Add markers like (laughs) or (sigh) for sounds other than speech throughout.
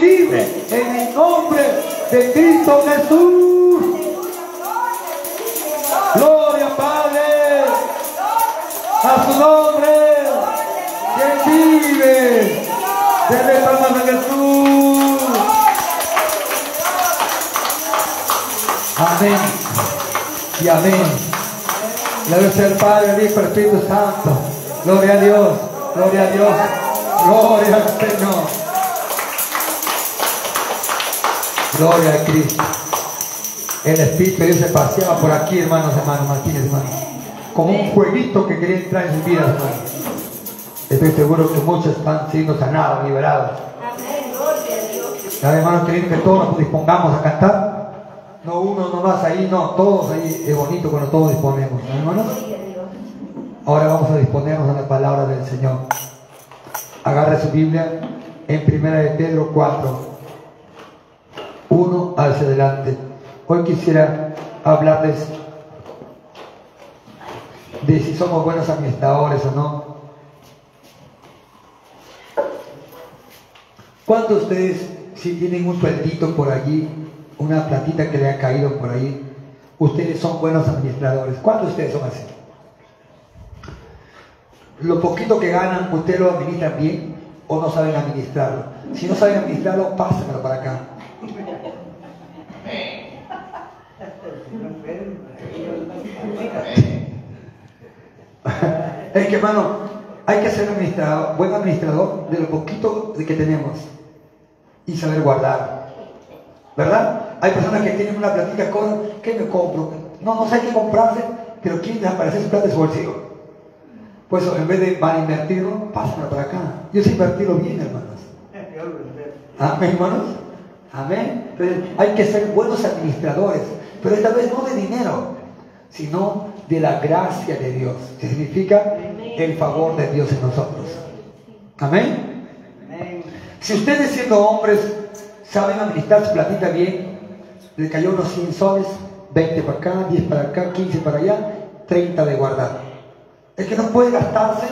vive en el nombre de Cristo Jesús. Gloria Padre a su nombre que vive desde el alma de Jesús. Amén y amén. Gloria al Padre, al Hijo, al Espíritu Santo. Gloria a Dios, gloria a Dios, gloria al Señor. Gloria a Cristo. El Espíritu Dios se paseaba por aquí, hermanos, hermanos Martínez, hermanos. Como un jueguito que quería entrar en sus vidas, hermanos. Estoy seguro que muchos están siendo sanados, liberados. Ya, hermanos, queriendo que todos nos dispongamos a cantar. No uno nomás ahí, no, todos ahí. Es bonito cuando todos disponemos, ¿no, hermanos? Ahora vamos a disponernos a la palabra del Señor. Agarre su Biblia en Primera de Pedro 4 uno hacia adelante. Hoy quisiera hablarles de si somos buenos administradores o no. ¿Cuántos de ustedes, si tienen un sueldito por allí, una platita que le ha caído por ahí, ustedes son buenos administradores? ¿Cuántos de ustedes son así? Lo poquito que ganan, ¿ustedes lo administran bien o no saben administrarlo? Si no saben administrarlo, pásenlo para acá. Es que hermano, hay que ser buen administrador de lo poquito que tenemos y saber guardar. ¿Verdad? Hay personas que tienen una platita con, ¿qué me compro? No, no sé qué comprarse, pero quieren desaparecer su plata de su bolsillo. Pues en vez de mal invertirlo, pásalo para acá. Yo sé invertirlo bien, hermanos. Amén, hermanos. Amén. Hay que ser buenos administradores, pero esta vez no de dinero, sino de la gracia de Dios, que significa el favor de Dios en nosotros. Amén. Si ustedes siendo hombres saben administrar su platita bien, le cayó unos 100 soles, 20 para acá, 10 para acá, 15 para allá, 30 de guardar. Es que no puede gastarse,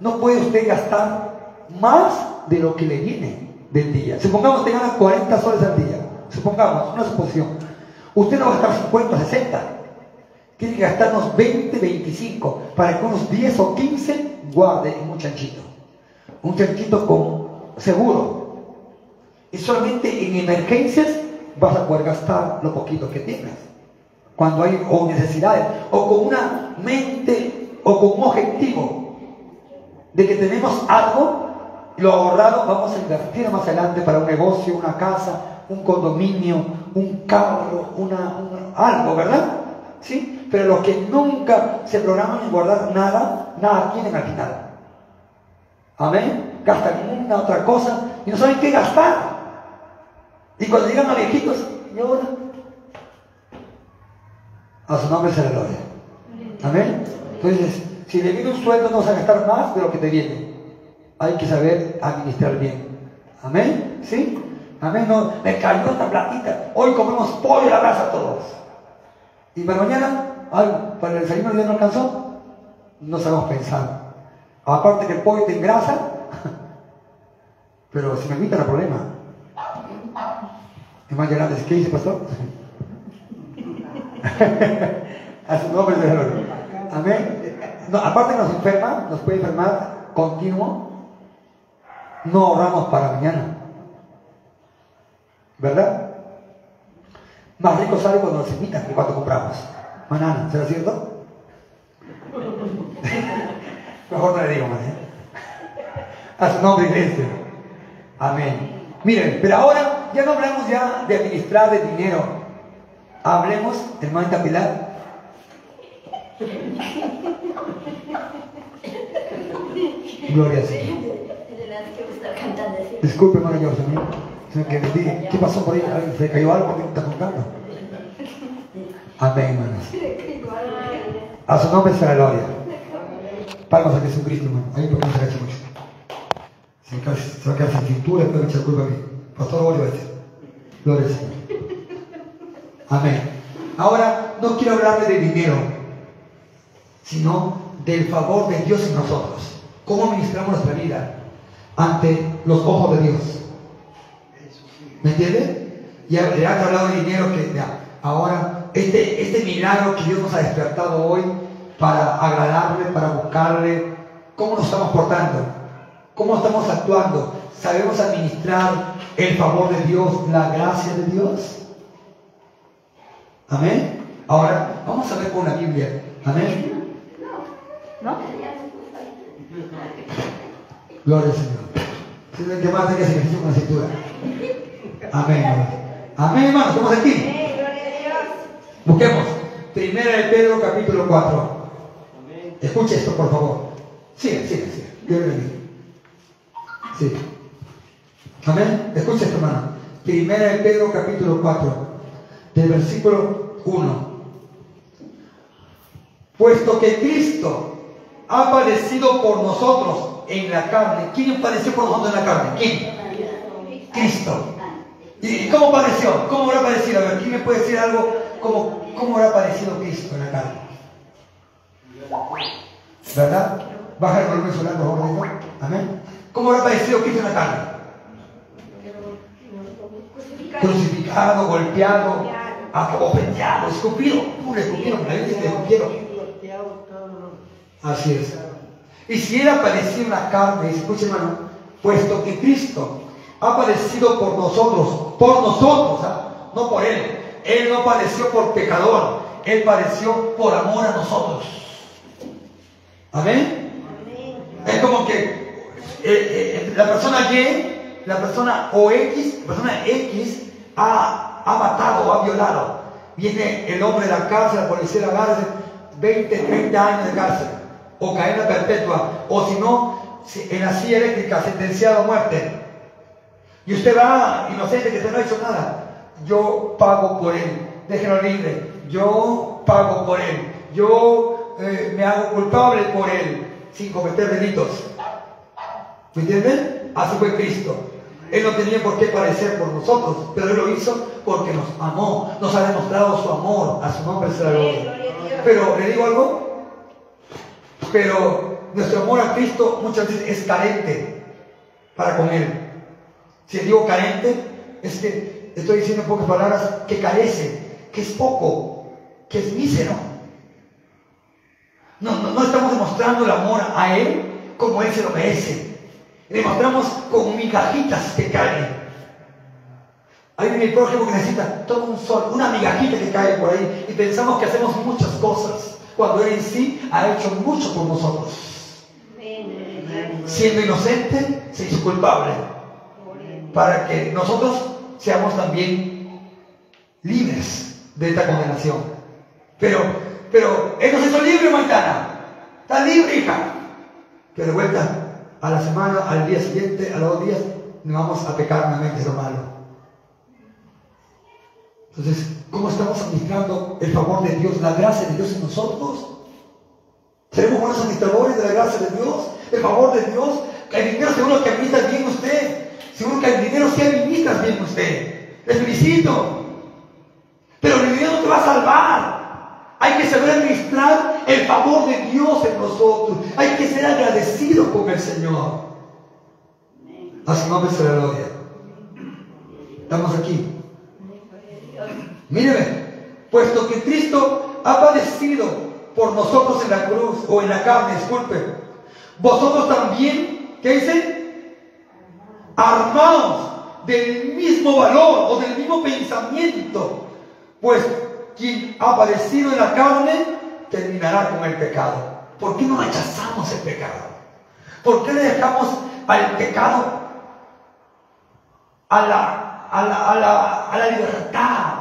no puede usted gastar más de lo que le viene del día. Supongamos que gana 40 soles al día. Supongamos, una suposición. Usted no va a gastar 50, 60. Tiene que gastarnos 20, 25 para que unos 10 o 15 guarde en un chanchito. Un chanchito con seguro. Y solamente en emergencias vas a poder gastar lo poquito que tengas. Cuando hay o necesidades, o con una mente, o con un objetivo de que tenemos algo, lo ahorrado vamos a invertir más adelante para un negocio, una casa, un condominio, un carro, una, algo, ¿verdad? ¿Sí? Pero los que nunca se programan en guardar nada, nada tienen al final. Amén. Gastan una otra cosa y no saben qué gastar. Y cuando llegan a viejitos, ¿y ahora? A su nombre se le gloria. Amén. Entonces, si le viene un sueldo, no vas a gastar más de lo que te viene. Hay que saber administrar bien. Amén. ¿Sí? Amén. No, me cayó esta platita. Hoy comemos pollo a la brasa todos. Y para mañana, ay, para el desayuno ya no alcanzó. No sabemos pensar. Aparte que el pollo te engrasa, (laughs) pero si me invita no problema. Es más grande, ¿qué dice pastor? (laughs) a su nombre de. Amén. No, aparte nos enferma, nos puede enfermar continuo, no ahorramos para mañana. ¿Verdad? Más rico sale cuando nos invitan que cuando compramos. Mañana, ¿será cierto? Mejor no le digo más. ¿eh? A su nombre, iglesia. Amén. Miren, pero ahora ya no hablamos ya de administrar de dinero. Hablemos, hermana Pilar. Gloria al Señor. Disculpe, hermano que dije, ¿qué pasó por ahí? ¿Se cayó algo porque está contando? Amén, hermanos. A su nombre será gloria. Palmas a Jesucristo, hermano. Ahí porque no se agacha mucho. Se va a quedar sin cintura, después me echa culpa a mí. Pastor Bolívar. Gloria al Señor. Amén. Ahora, no quiero hablarle de dinero, sino del favor de Dios en nosotros. ¿Cómo ministramos nuestra vida ante los ojos de Dios? ¿Me entiendes? Y le han hablado de dinero que ya, ahora, este, este milagro que Dios nos ha despertado hoy para agradarle, para buscarle, ¿cómo nos estamos portando? ¿Cómo estamos actuando? ¿Sabemos administrar el favor de Dios, la gracia de Dios? Amén. Ahora, vamos a ver con la Biblia. Amén. ¿No? Gloria al Señor. Si que más que ejercicio con la cintura. Amén. Amén, hermano. Estamos aquí. Busquemos. Primera de Pedro, capítulo 4. Escuche esto, por favor. Sigue, sigue, sigue. Dios Sí. Amén. Escuche esto, hermano. Primera de Pedro, capítulo 4, del versículo 1. Puesto que Cristo ha padecido por nosotros en la carne. ¿Quién padeció por nosotros en la carne? ¿Quién? Cristo. ¿Y cómo padeció? ¿Cómo habrá padecido? A ver, ¿quién me puede decir algo? ¿Cómo, cómo habrá padecido Cristo en la carne? ¿Verdad? Baja el volumen favor. Amén. ¿Cómo habrá padecido Cristo en la carne? Crucificado, golpeado, ofendido, escupido. ¿Cómo le escupieron? La Biblia le escupieron. Así es. Y si él apareció en la carne, escuche hermano, puesto que Cristo ha padecido por nosotros, por nosotros, ¿ah? no por él. Él no padeció por pecador, él padeció por amor a nosotros. Amén. Es como que eh, eh, la persona Y, la persona o X, la persona X ha, matado ha violado. Viene el hombre de la cárcel, la policía de la cárcel, 20, 30 años de cárcel, o cadena perpetua, o si no, en la silla eléctrica, sentenciado a muerte. Y usted va inocente que usted no ha hecho nada. Yo pago por él, déjenlo libre. Yo pago por él. Yo eh, me hago culpable por él sin cometer delitos. ¿Me entienden? Así fue Cristo. Él no tenía por qué padecer por nosotros, pero Él lo hizo porque nos amó, nos ha demostrado su amor, a su nombre será gloria. Pero, ¿le digo algo? Pero nuestro amor a Cristo muchas veces es carente para con Él. Si digo carente, es que estoy diciendo en pocas palabras que carece, que es poco, que es mísero. No, no, no estamos demostrando el amor a Él como Él se lo merece. Le mostramos con migajitas que caen. Hay mi prójimo que necesita todo un sol, una migajita que cae por ahí y pensamos que hacemos muchas cosas cuando Él en sí ha hecho mucho por nosotros. Siendo inocente, se hizo culpable para que nosotros seamos también libres de esta condenación. Pero, pero Él nos hizo libre, Maitana. Está libre, hija. Que de vuelta a la semana, al día siguiente, a los dos días, no vamos a pecar nuevamente lo malo. Entonces, ¿cómo estamos administrando el favor de Dios, la gracia de Dios en nosotros? ¿Seremos buenos administradores de la gracia de Dios? ¿El favor de Dios? El dinero seguro que administra bien usted. Seguro que el dinero sí administra bien usted. Les felicito. Pero el dinero no te va a salvar. Hay que saber administrar el favor de Dios en nosotros. Hay que ser agradecidos con el Señor. A su nombre se la gloria. Estamos aquí. Míreme, puesto que Cristo ha padecido por nosotros en la cruz o en la carne, disculpe, vosotros también, ¿qué dicen? Armados del mismo valor o del mismo pensamiento, pues quien ha padecido en la carne terminará con el pecado. ¿Por qué no rechazamos el pecado? ¿Por qué le dejamos al pecado a la, a la, a la, a la libertad?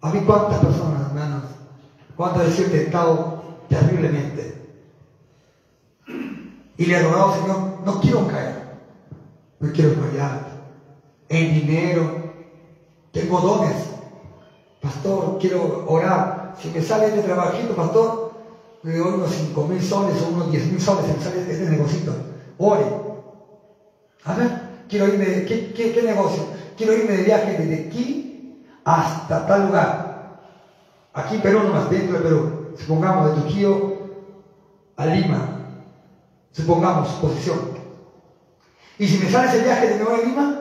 A mí cuántas personas, hermanos, cuántas veces tentado terriblemente. Y le he adorado, Señor, no quiero caer, no quiero fallar en dinero, tengo dones. Pastor, quiero orar. Si me sale este trabajito, pastor, le doy unos 5 mil soles o unos 10 mil soles, si me sale este negocito. Ore. A ver, quiero irme, ¿qué, qué, negocio? Quiero irme de viaje desde aquí hasta tal lugar. Aquí en Perú, nomás dentro de Perú. Supongamos de Trujillo a Lima. Supongamos posición. Y si me sale ese viaje de Nueva Lima,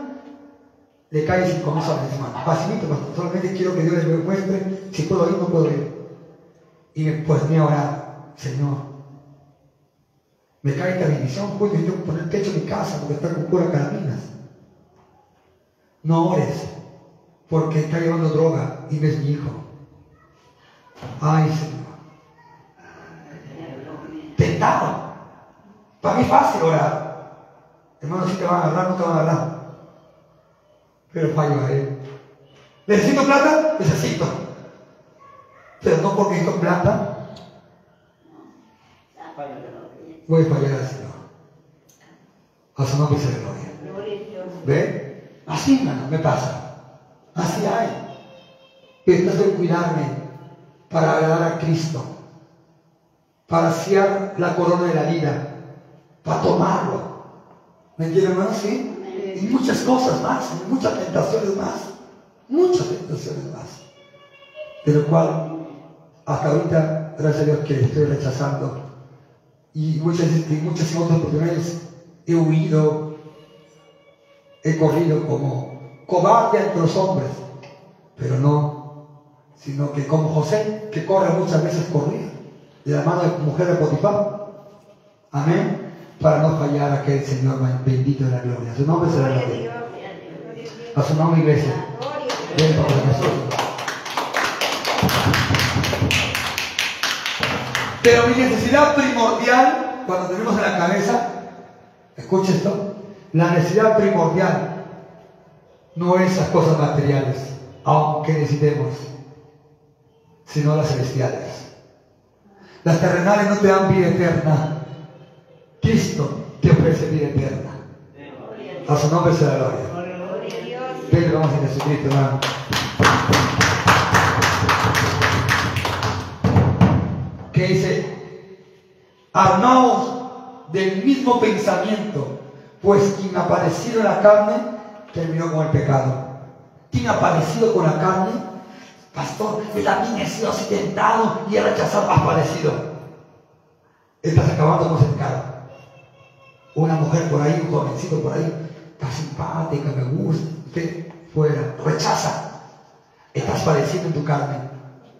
le cae cinco mil soles encima. Facilito, pastor. Solamente quiero que Dios me muestre si puedo ir o no puedo ir. Y me ponía a orar, Señor. Me cae esta bendición, pues yo tengo que poner techo en mi casa porque está con pura carabinas. No ores, porque está llevando droga y no es mi hijo. Ay, Señor. Tentado. Para mí es fácil orar. Hermano, si te van a agarrar, no te van a agarrar. Pero fallo a él. ¿Necesito plata? Necesito. Pero no porque necesito plata. Voy a fallar al Señor. A su nombre se gloria. ¿Ve? Así, hermano, me pasa. Así hay. Pero de cuidarme para agradar a Cristo. Para hacer la corona de la vida. Para tomarlo ¿Me entienden, hermano? Sí. Y muchas cosas más, muchas tentaciones más. Muchas tentaciones más. De lo cual, hasta ahorita, gracias a Dios que estoy rechazando. Y muchas, y muchas otras oportunidades he huido, he corrido como cobarde ante los hombres. Pero no, sino que como José, que corre muchas veces corría, de la mano de mujer de Potifar. Amén para no fallar a aquel Señor bendito de la gloria. A su nombre será la gloria. A su nombre, iglesia. Ven para Jesús. Pero mi necesidad primordial, cuando tenemos en la cabeza, escucha esto, la necesidad primordial no es las cosas materiales, aunque necesitemos, sino las celestiales. Las terrenales no te dan vida eterna, Cristo te ofrece vida eterna. A su nombre sea la gloria. Pedro, vamos a Jesucristo, hermano. Que dice, armaos del mismo pensamiento, pues quien ha padecido la carne terminó con el pecado. Quien ha padecido con la carne, pastor, yo también he sido así y he rechazado, has padecido. Estás acabando con ese pecado una mujer por ahí, un jovencito por ahí, está simpática, me gusta, usted fuera, rechaza. Estás padeciendo en tu carne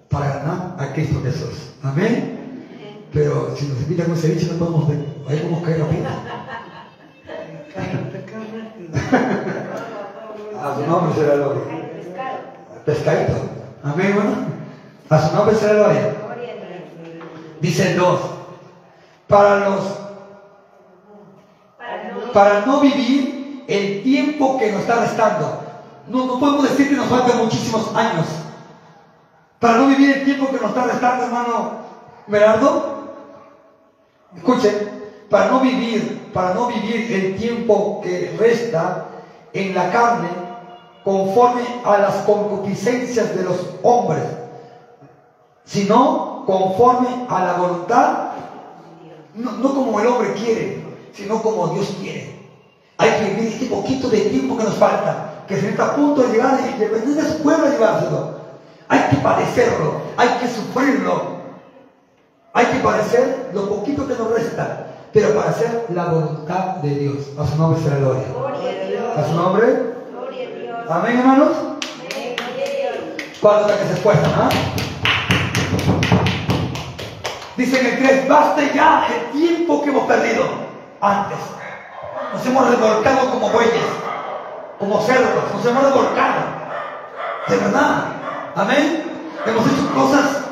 para ganar a Cristo Jesús. Amén. Pero si nos invitan un ceviche no podemos ver, ahí podemos caer rápido. (laughs) a su nombre será la gloria. Pescadito. Amén, bueno. A su nombre será la gloria. Dicen dos. Para los para no vivir el tiempo que nos está restando. No, podemos decir que nos faltan muchísimos años. Para no vivir el tiempo que nos está restando, hermano Berardo. Escuchen, para no vivir, para no vivir el tiempo que resta en la carne conforme a las concupiscencias de los hombres, sino conforme a la voluntad, no como el hombre quiere, sino como Dios quiere. Hay que vivir este poquito de tiempo que nos falta, que se está a punto de llegar y de su pueblo llevárselo. Hay que padecerlo, hay que sufrirlo, hay que padecer lo poquito que nos resta, pero para hacer la voluntad de Dios. A su nombre será gloria. A su nombre. Amén, hermanos. ¿Cuántos que se esfuerzan? ¿ah? Dice en el 3, basta ya el tiempo que hemos perdido antes. Nos hemos revolcado como bueyes, como cerdos, nos hemos revolcado. De verdad. Amén. Hemos hecho cosas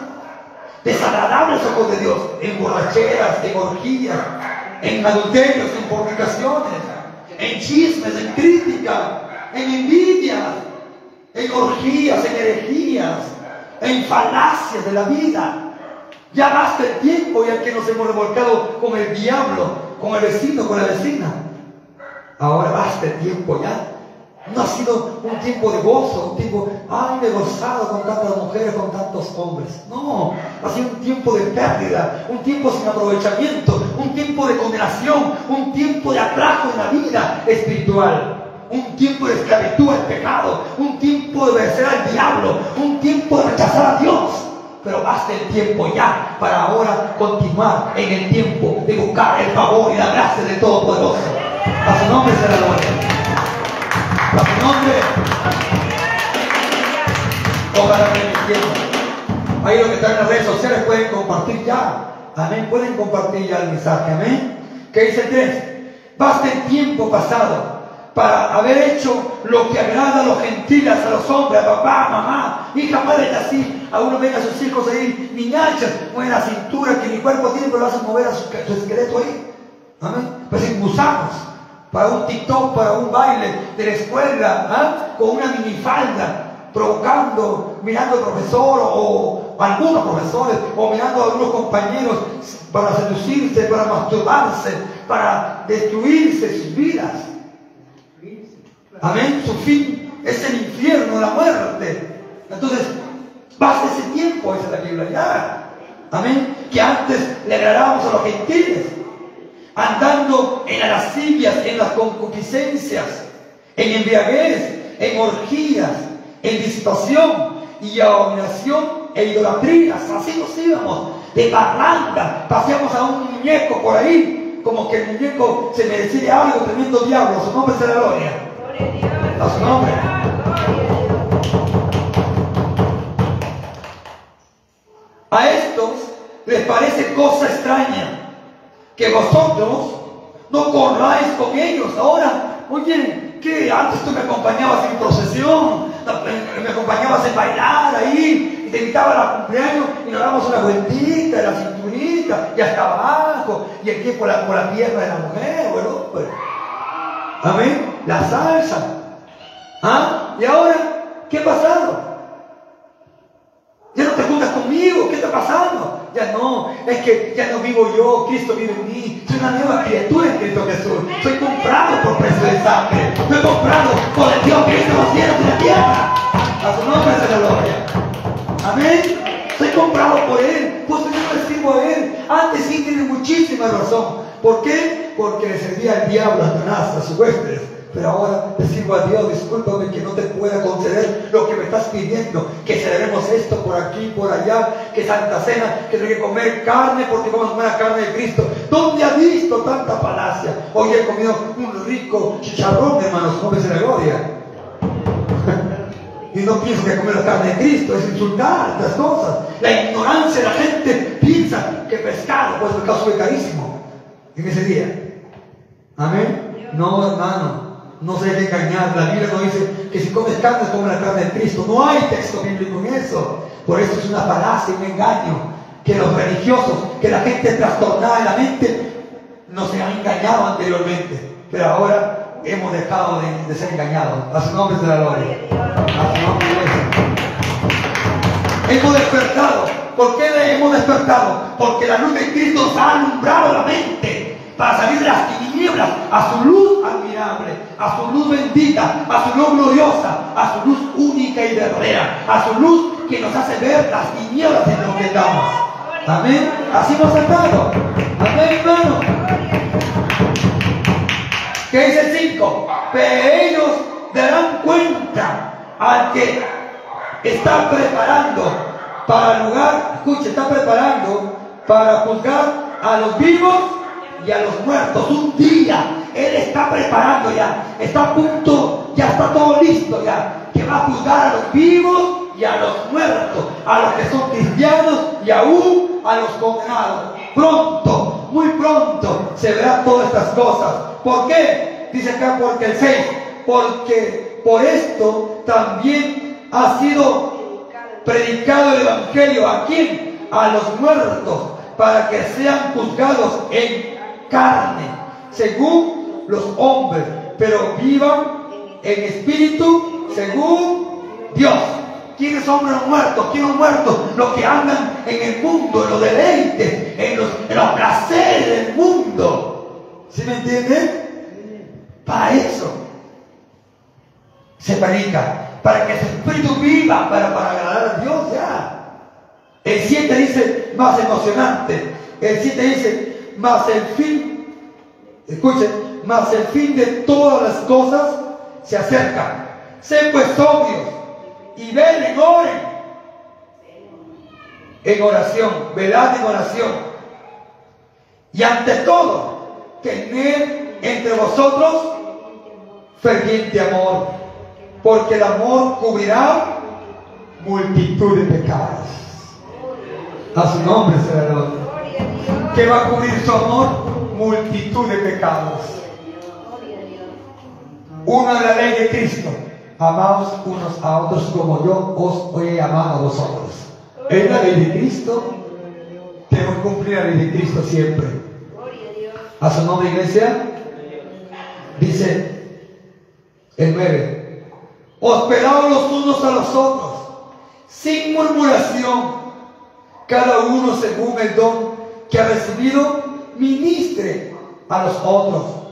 desagradables ojos de Dios, en borracheras, en orgías, en adulterios, en fornicaciones, en chismes, en crítica, en envidias, en orgías, en herejías, en falacias de la vida. Ya basta el tiempo ya que nos hemos revolcado con el diablo, con el vecino, con la vecina. Ahora basta el tiempo ya. No ha sido un tiempo de gozo, un tiempo, ay, me he gozado con tantas mujeres, con tantos hombres. No, ha sido un tiempo de pérdida, un tiempo sin aprovechamiento, un tiempo de condenación, un tiempo de atrajo en la vida espiritual un tiempo de esclavitud al pecado, un tiempo de vencer al diablo, un tiempo de rechazar a Dios pero basta el tiempo ya para ahora continuar en el tiempo de buscar el favor y la gracia del Todopoderoso. A su nombre será gloria. A su nombre. Ojalá permitiendo. Ahí los que están en las redes sociales pueden compartir ya. Amén. Pueden compartir ya el mensaje. Amén. ¿Qué dice el 3? Basta el tiempo pasado para haber hecho lo que agrada a los gentiles, a los hombres, a papá, mamá, hija, madre, así. A uno ven a sus hijos ahí, niñachas, mueven la cintura, que mi cuerpo tiene, pero lo hacen mover a su, esqueleto ahí. Amén. Pues gusanos para un TikTok, para un baile de la escuela, ¿ah? con una minifalda, provocando, mirando al profesor o, algunos profesores, o mirando a algunos compañeros para seducirse, para masturbarse, para destruirse sus vidas. Amén. Su fin es el infierno, la muerte. Entonces, basta ese tiempo, esa es la Biblia. Amén. Que antes le agradábamos a los gentiles, andando en las lascivias, en las concupiscencias, en embriaguez, en orgías, en disipación y abominación e idolatrías. Así nos íbamos, de parranda, paseamos a un muñeco por ahí, como que el muñeco se merecía algo, tremendo diablo, su nombre la gloria. A su nombre. A estos les parece cosa extraña que vosotros no corráis con ellos. Ahora, oye, que antes tú me acompañabas en procesión, me acompañabas en bailar ahí, y te invitaba a cumpleaños y nos damos una vueltita de la cinturita y hasta abajo, y aquí por la, por la pierna de la mujer, bueno, pues. Amén. La salsa. ¿Ah? ¿Y ahora qué ha pasado? Ya no te juntas conmigo, ¿qué está pasando? Ya no, es que ya no vivo yo, Cristo vive en mí. Soy una nueva criatura en Cristo Jesús. Soy comprado por precio de sangre. Soy comprado por el Dios que hizo los cielos y la tierra. A su nombre se la gloria. Amén. Soy comprado por Él. Pues yo le sirvo a Él. Antes sí tiene muchísima razón. ¿Por qué? Porque le servía al diablo, a Satanás, a sus huéspedes pero ahora le sirvo a Dios, discúlpame que no te pueda conceder lo estás pidiendo, que celebremos esto por aquí, por allá, que Santa Cena, que tengo que comer carne porque vamos a comer la carne de Cristo. ¿Dónde ha visto tanta palacia? Hoy he comido un rico chicharrón, hermanos, no me la gloria. (laughs) y no pienso que comer la carne de Cristo es insultar las cosas. La ignorancia de la gente piensa que pescado, pues el caso fue carísimo en ese día. Amén. No, hermano no se deje engañar. La Biblia no dice que si comes carne, come la carne de Cristo. No hay texto bíblico en eso. Por eso es una falacia, un engaño. Que los religiosos, que la gente trastornada en la mente, nos han engañado anteriormente. Pero ahora hemos dejado de, ser engañados. A su nombre de la gloria. A su nombre de Hemos despertado. ¿Por qué hemos despertado? Porque la luz de Cristo nos ha alumbrado la mente para salir de las tinieblas a su luz admirable, a su luz bendita, a su luz gloriosa, a su luz única y verdadera, a su luz que nos hace ver las tinieblas en que estamos. Amén. Así ha dado. Amén, hermano. ¿Qué dice el 5? Pero ellos darán cuenta al que está preparando para el lugar, escuche, está preparando para juzgar a los vivos y a los muertos. Un día Él está preparando ya, está a punto, ya está todo listo ya, que va a juzgar a los vivos y a los muertos, a los que son cristianos y aún a los condenados. Pronto, muy pronto se verán todas estas cosas. ¿Por qué? Dice acá porque el 6, porque por esto también ha sido predicado el Evangelio a quién? A los muertos, para que sean juzgados en carne, según los hombres, pero vivan en espíritu según Dios. ¿Quiénes son los muertos? ¿Quiénes son muertos? Los que andan en el mundo, en los deleites, en los, placeres del mundo. ¿Sí me entienden? Para eso se predica, para que su espíritu viva, para, para agradar a Dios ya. El 7 dice más emocionante. El 7 dice, mas el fin, escuchen, mas el fin de todas las cosas se acerca. Sé pues sobrios y ven oren. En oración, velad en oración. Y ante todo, tener entre vosotros ferviente amor, porque el amor cubrirá multitud de pecados. A su nombre será el otro. ¿Qué va a cubrir su amor? Multitud de pecados. Una de la ley de Cristo. Amaos unos a otros como yo os he amado a vosotros. Es la ley de Cristo. Tenemos que cumplir la ley de Cristo siempre. A su nombre, iglesia. Dice el 9. Hospedaos los unos a los otros, sin murmuración, cada uno según el don que ha recibido, ministre a los otros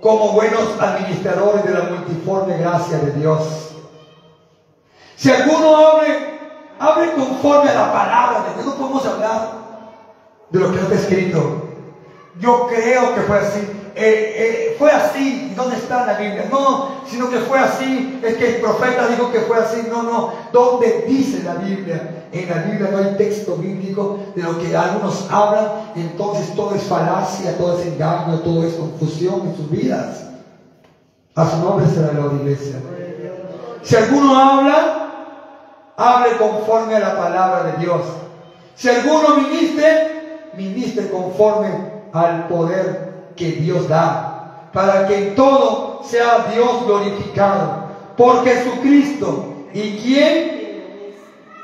como buenos administradores de la multiforme gracia de Dios. Si alguno hable, hable conforme a la palabra de Dios. No podemos hablar de lo que está escrito. Yo creo que fue así. Eh, eh, fue así. ¿Dónde está la Biblia? No, sino que fue así. Es que el profeta dijo que fue así. No, no. ¿Dónde dice la Biblia? En la Biblia no hay texto bíblico de lo que algunos hablan. Entonces todo es falacia, todo es engaño, todo es confusión en sus vidas. A su nombre será la iglesia. Si alguno habla, hable conforme a la palabra de Dios. Si alguno ministre, ministre conforme al poder que Dios da, para que en todo sea Dios glorificado por Jesucristo. ¿Y quién?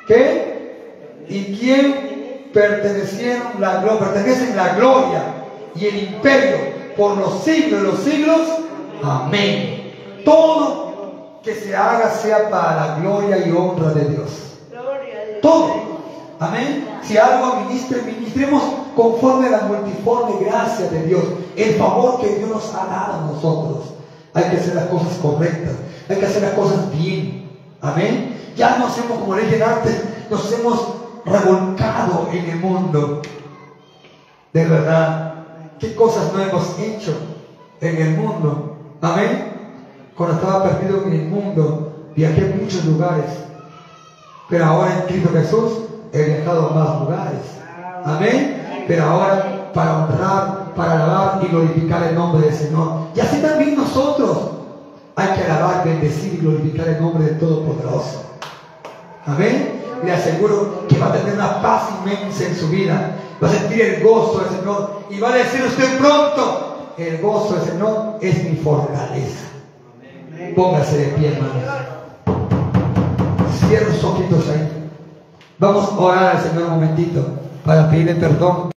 ¿Qué? ¿Y quién pertenecieron la gloria? Pertenecen la gloria y el imperio por los siglos de los siglos. Amén. Todo que se haga sea para la gloria y honra de Dios. Todo. Amén. Si algo administre, ministremos conforme a la multiforme gracia de Dios, el favor que Dios nos ha dado a nosotros. Hay que hacer las cosas correctas, hay que hacer las cosas bien. Amén. Ya no hacemos como le dije antes, nos hemos revolcado en el mundo. De verdad, ¿qué cosas no hemos hecho en el mundo? Amén. Cuando estaba perdido en el mundo, viajé a muchos lugares. Pero ahora en Cristo Jesús he viajado a más lugares. Amén. Pero ahora para honrar, para alabar y glorificar el nombre del Señor. Y así también nosotros hay que alabar, bendecir y glorificar el nombre del Todopoderoso. Amén. Le aseguro que va a tener una paz inmensa en su vida. Va a sentir el gozo del Señor. Y va a decir usted pronto, el gozo del Señor es mi fortaleza. Póngase de pie, hermanos. Cierra sus ojitos ahí. Vamos a orar al Señor un momentito para pedirle perdón.